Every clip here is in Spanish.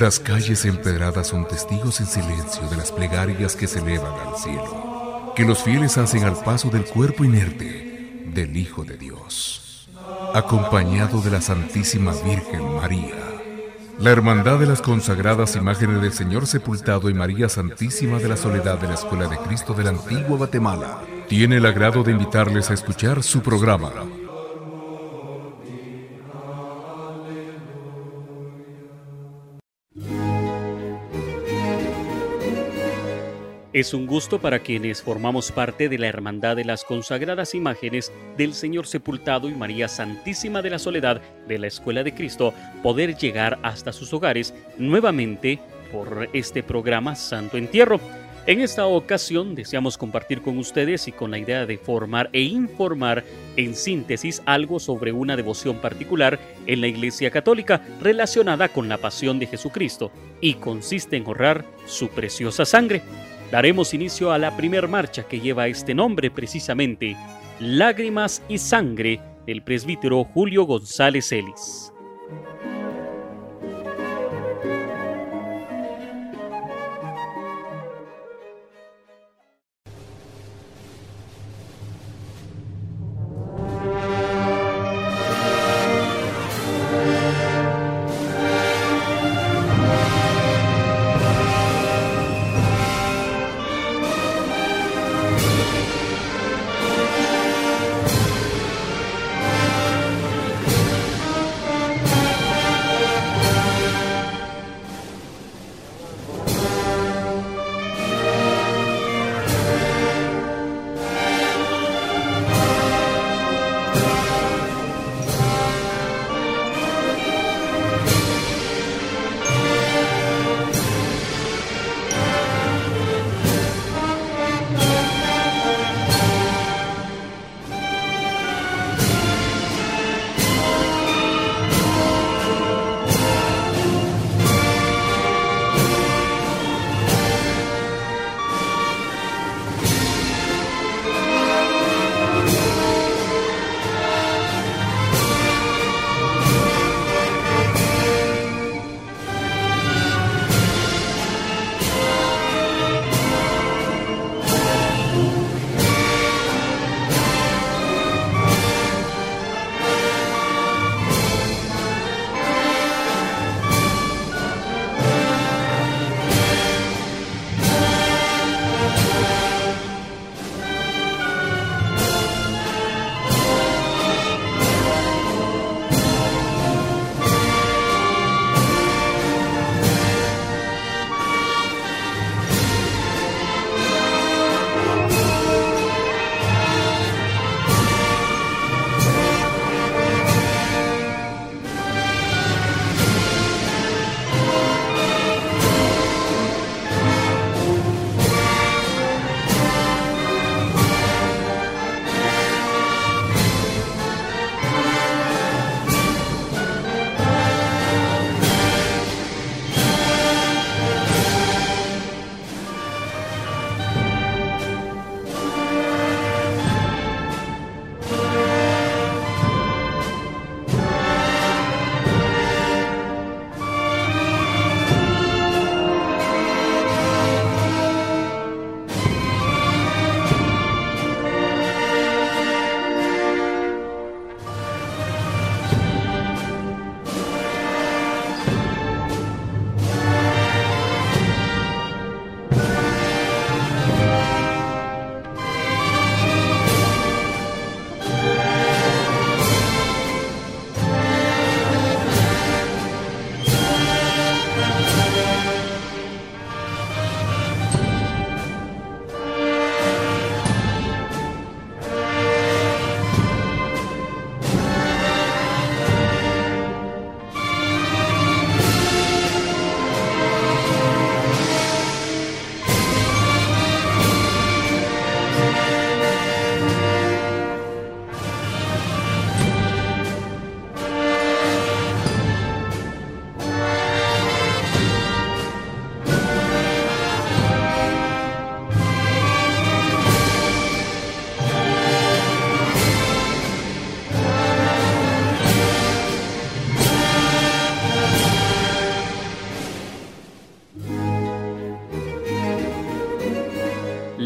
Las calles empedradas son testigos en silencio de las plegarias que se elevan al cielo, que los fieles hacen al paso del cuerpo inerte del Hijo de Dios, acompañado de la Santísima Virgen María. La Hermandad de las consagradas imágenes del Señor sepultado y María Santísima de la Soledad de la Escuela de Cristo de la Antigua Guatemala tiene el agrado de invitarles a escuchar su programa Es un gusto para quienes formamos parte de la Hermandad de las Consagradas Imágenes del Señor Sepultado y María Santísima de la Soledad de la Escuela de Cristo poder llegar hasta sus hogares nuevamente por este programa Santo Entierro. En esta ocasión deseamos compartir con ustedes y con la idea de formar e informar en síntesis algo sobre una devoción particular en la Iglesia Católica relacionada con la pasión de Jesucristo y consiste en ahorrar su preciosa sangre daremos inicio a la primer marcha que lleva este nombre precisamente, Lágrimas y Sangre, del presbítero Julio González Ellis.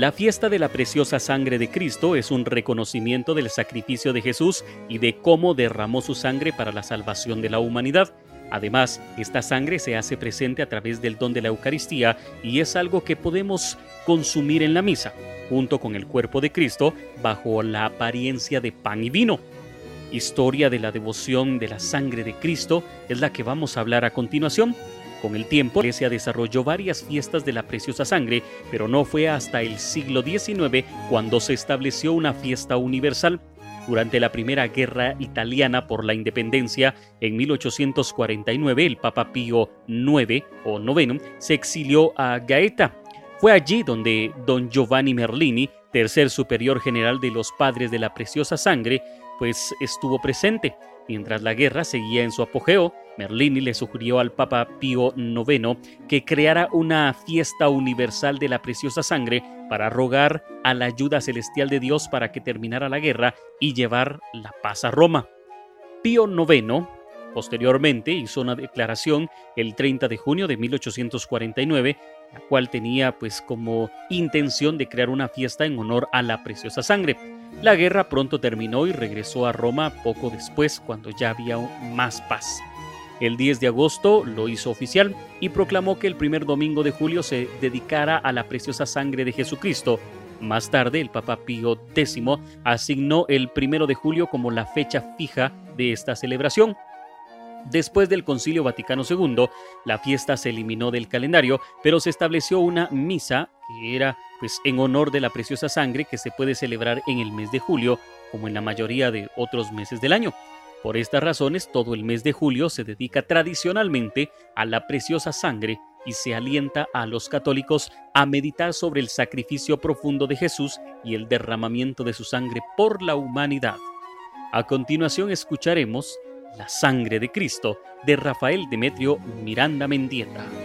La fiesta de la preciosa sangre de Cristo es un reconocimiento del sacrificio de Jesús y de cómo derramó su sangre para la salvación de la humanidad. Además, esta sangre se hace presente a través del don de la Eucaristía y es algo que podemos consumir en la misa, junto con el cuerpo de Cristo, bajo la apariencia de pan y vino. Historia de la devoción de la sangre de Cristo es la que vamos a hablar a continuación. Con el tiempo, la iglesia desarrolló varias fiestas de la preciosa sangre, pero no fue hasta el siglo XIX cuando se estableció una fiesta universal. Durante la Primera Guerra Italiana por la Independencia, en 1849, el Papa Pío IX o noveno se exilió a Gaeta. Fue allí donde don Giovanni Merlini, tercer superior general de los Padres de la Preciosa Sangre, pues estuvo presente. Mientras la guerra seguía en su apogeo, Merlini le sugirió al Papa Pío IX que creara una fiesta universal de la preciosa sangre para rogar a la ayuda celestial de Dios para que terminara la guerra y llevar la paz a Roma. Pío IX posteriormente hizo una declaración el 30 de junio de 1849 la cual tenía pues como intención de crear una fiesta en honor a la preciosa sangre. La guerra pronto terminó y regresó a Roma poco después, cuando ya había más paz. El 10 de agosto lo hizo oficial y proclamó que el primer domingo de julio se dedicara a la preciosa sangre de Jesucristo. Más tarde, el Papa Pío X asignó el primero de julio como la fecha fija de esta celebración. Después del Concilio Vaticano II, la fiesta se eliminó del calendario, pero se estableció una misa que era pues en honor de la preciosa sangre que se puede celebrar en el mes de julio, como en la mayoría de otros meses del año. Por estas razones, todo el mes de julio se dedica tradicionalmente a la preciosa sangre y se alienta a los católicos a meditar sobre el sacrificio profundo de Jesús y el derramamiento de su sangre por la humanidad. A continuación escucharemos La sangre de Cristo de Rafael Demetrio Miranda Mendieta.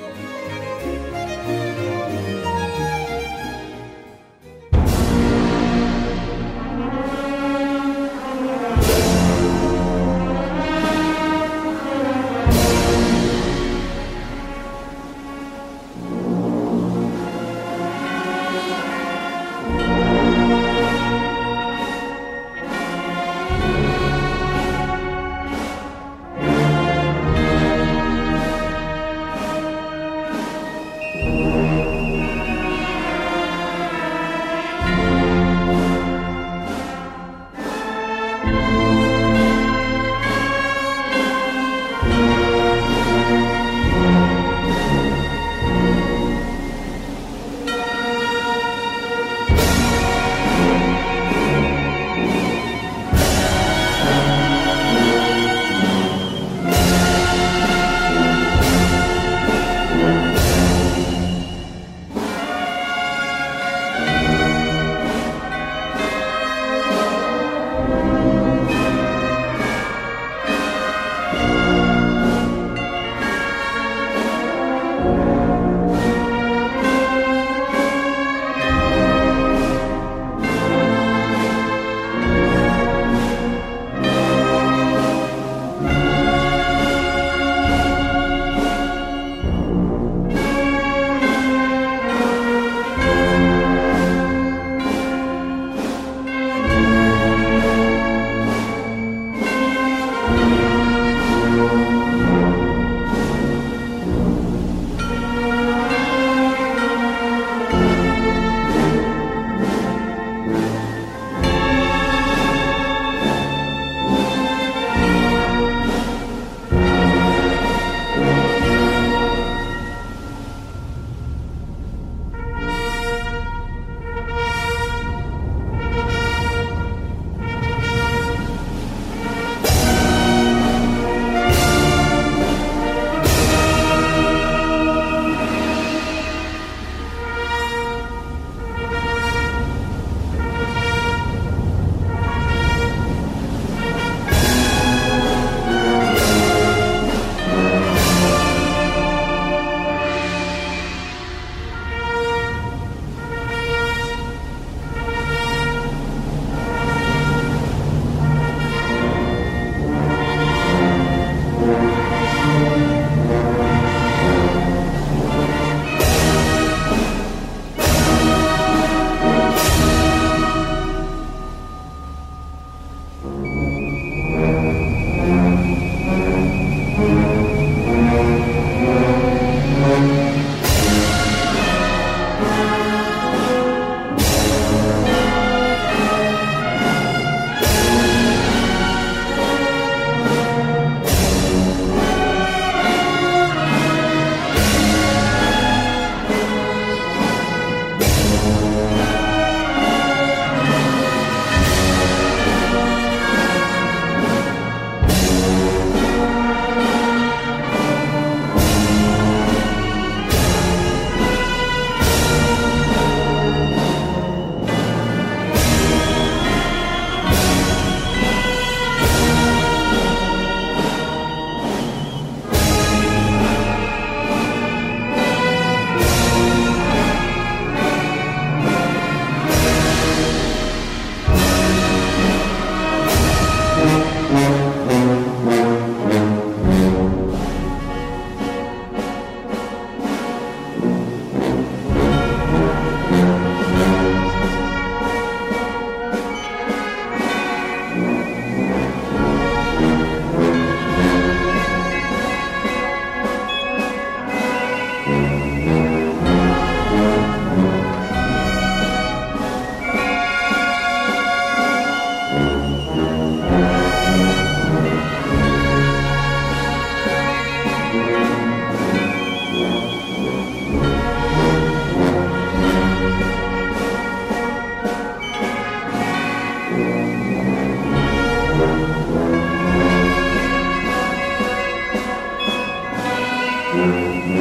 Thank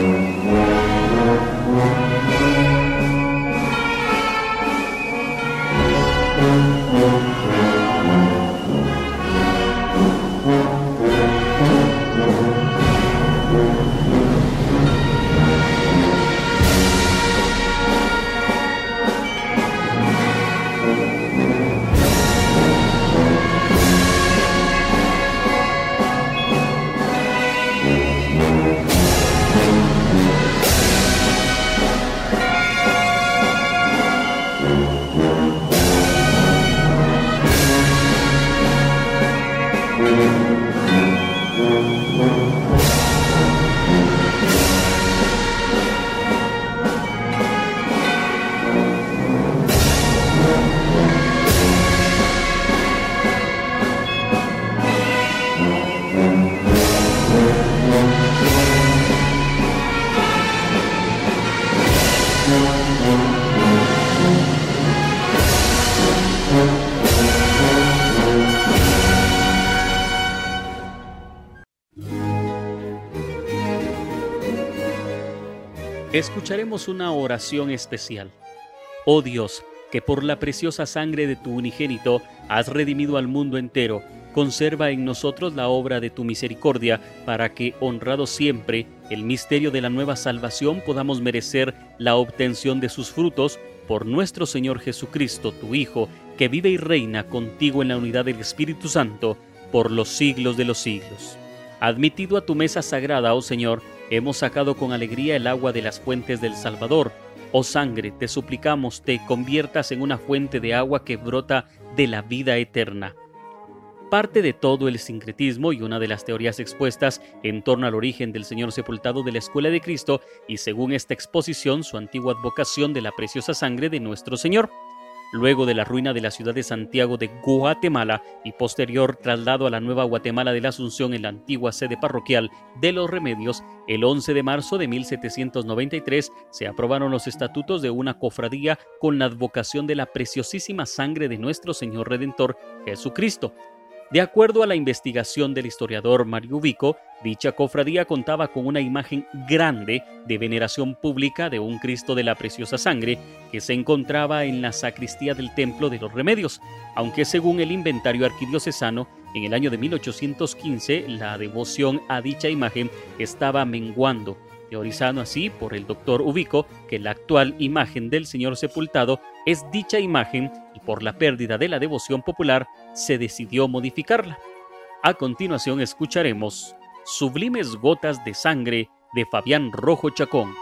you. Escucharemos una oración especial. Oh Dios, que por la preciosa sangre de tu unigénito has redimido al mundo entero, conserva en nosotros la obra de tu misericordia, para que, honrado siempre el misterio de la nueva salvación, podamos merecer la obtención de sus frutos por nuestro Señor Jesucristo, tu Hijo, que vive y reina contigo en la unidad del Espíritu Santo, por los siglos de los siglos. Admitido a tu mesa sagrada, oh Señor, hemos sacado con alegría el agua de las fuentes del Salvador. Oh sangre, te suplicamos te conviertas en una fuente de agua que brota de la vida eterna. Parte de todo el sincretismo y una de las teorías expuestas en torno al origen del Señor sepultado de la Escuela de Cristo y según esta exposición su antigua advocación de la preciosa sangre de nuestro Señor luego de la ruina de la ciudad de Santiago de Guatemala y posterior traslado a la nueva Guatemala de la Asunción en la antigua sede parroquial de los Remedios, el 11 de marzo de 1793 se aprobaron los estatutos de una cofradía con la advocación de la preciosísima sangre de nuestro Señor Redentor Jesucristo, de acuerdo a la investigación del historiador Mario Ubico, dicha cofradía contaba con una imagen grande de veneración pública de un Cristo de la preciosa sangre que se encontraba en la sacristía del Templo de los Remedios, aunque según el inventario arquidiocesano, en el año de 1815 la devoción a dicha imagen estaba menguando teorizando así por el doctor Ubico que la actual imagen del Señor sepultado es dicha imagen y por la pérdida de la devoción popular se decidió modificarla. A continuación escucharemos Sublimes Gotas de Sangre de Fabián Rojo Chacón.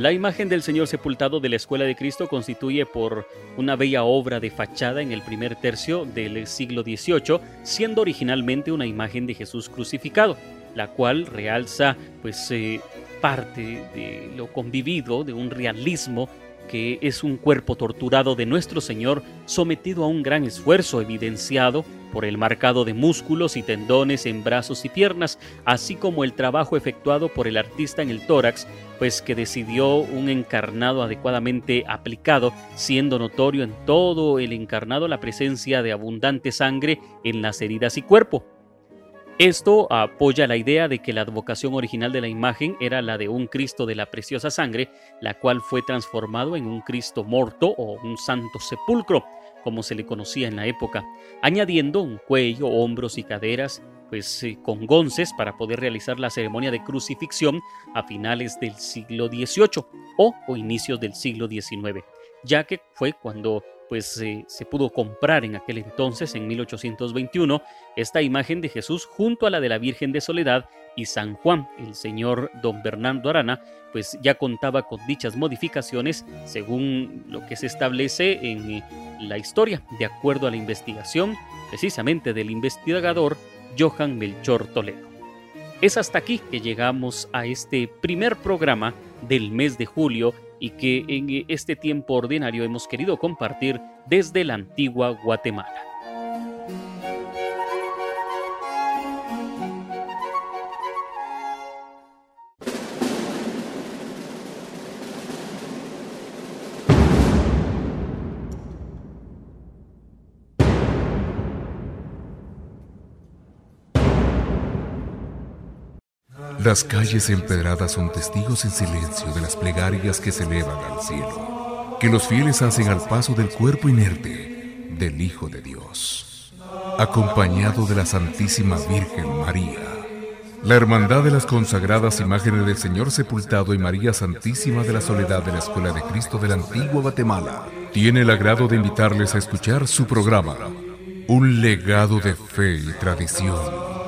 La imagen del Señor sepultado de la Escuela de Cristo constituye por una bella obra de fachada en el primer tercio del siglo XVIII, siendo originalmente una imagen de Jesús crucificado, la cual realza pues eh, parte de lo convivido, de un realismo que es un cuerpo torturado de nuestro Señor sometido a un gran esfuerzo evidenciado por el marcado de músculos y tendones en brazos y piernas, así como el trabajo efectuado por el artista en el tórax, pues que decidió un encarnado adecuadamente aplicado, siendo notorio en todo el encarnado la presencia de abundante sangre en las heridas y cuerpo. Esto apoya la idea de que la advocación original de la imagen era la de un Cristo de la preciosa sangre, la cual fue transformado en un Cristo morto o un santo sepulcro, como se le conocía en la época, añadiendo un cuello, hombros y caderas, pues eh, con gonces para poder realizar la ceremonia de crucifixión a finales del siglo XVIII o, o inicios del siglo XIX, ya que fue cuando pues se pudo comprar en aquel entonces, en 1821, esta imagen de Jesús junto a la de la Virgen de Soledad y San Juan, el señor don Bernardo Arana, pues ya contaba con dichas modificaciones según lo que se establece en eh, la historia, de acuerdo a la investigación precisamente del investigador Johan Melchor Toledo. Es hasta aquí que llegamos a este primer programa del mes de julio y que en este tiempo ordinario hemos querido compartir desde la antigua Guatemala. Las calles empedradas son testigos en silencio de las plegarias que se elevan al cielo, que los fieles hacen al paso del cuerpo inerte del Hijo de Dios, acompañado de la Santísima Virgen María. La Hermandad de las consagradas imágenes del Señor sepultado y María Santísima de la Soledad de la Escuela de Cristo de la Antigua Guatemala tiene el agrado de invitarles a escuchar su programa, Un legado de fe y tradición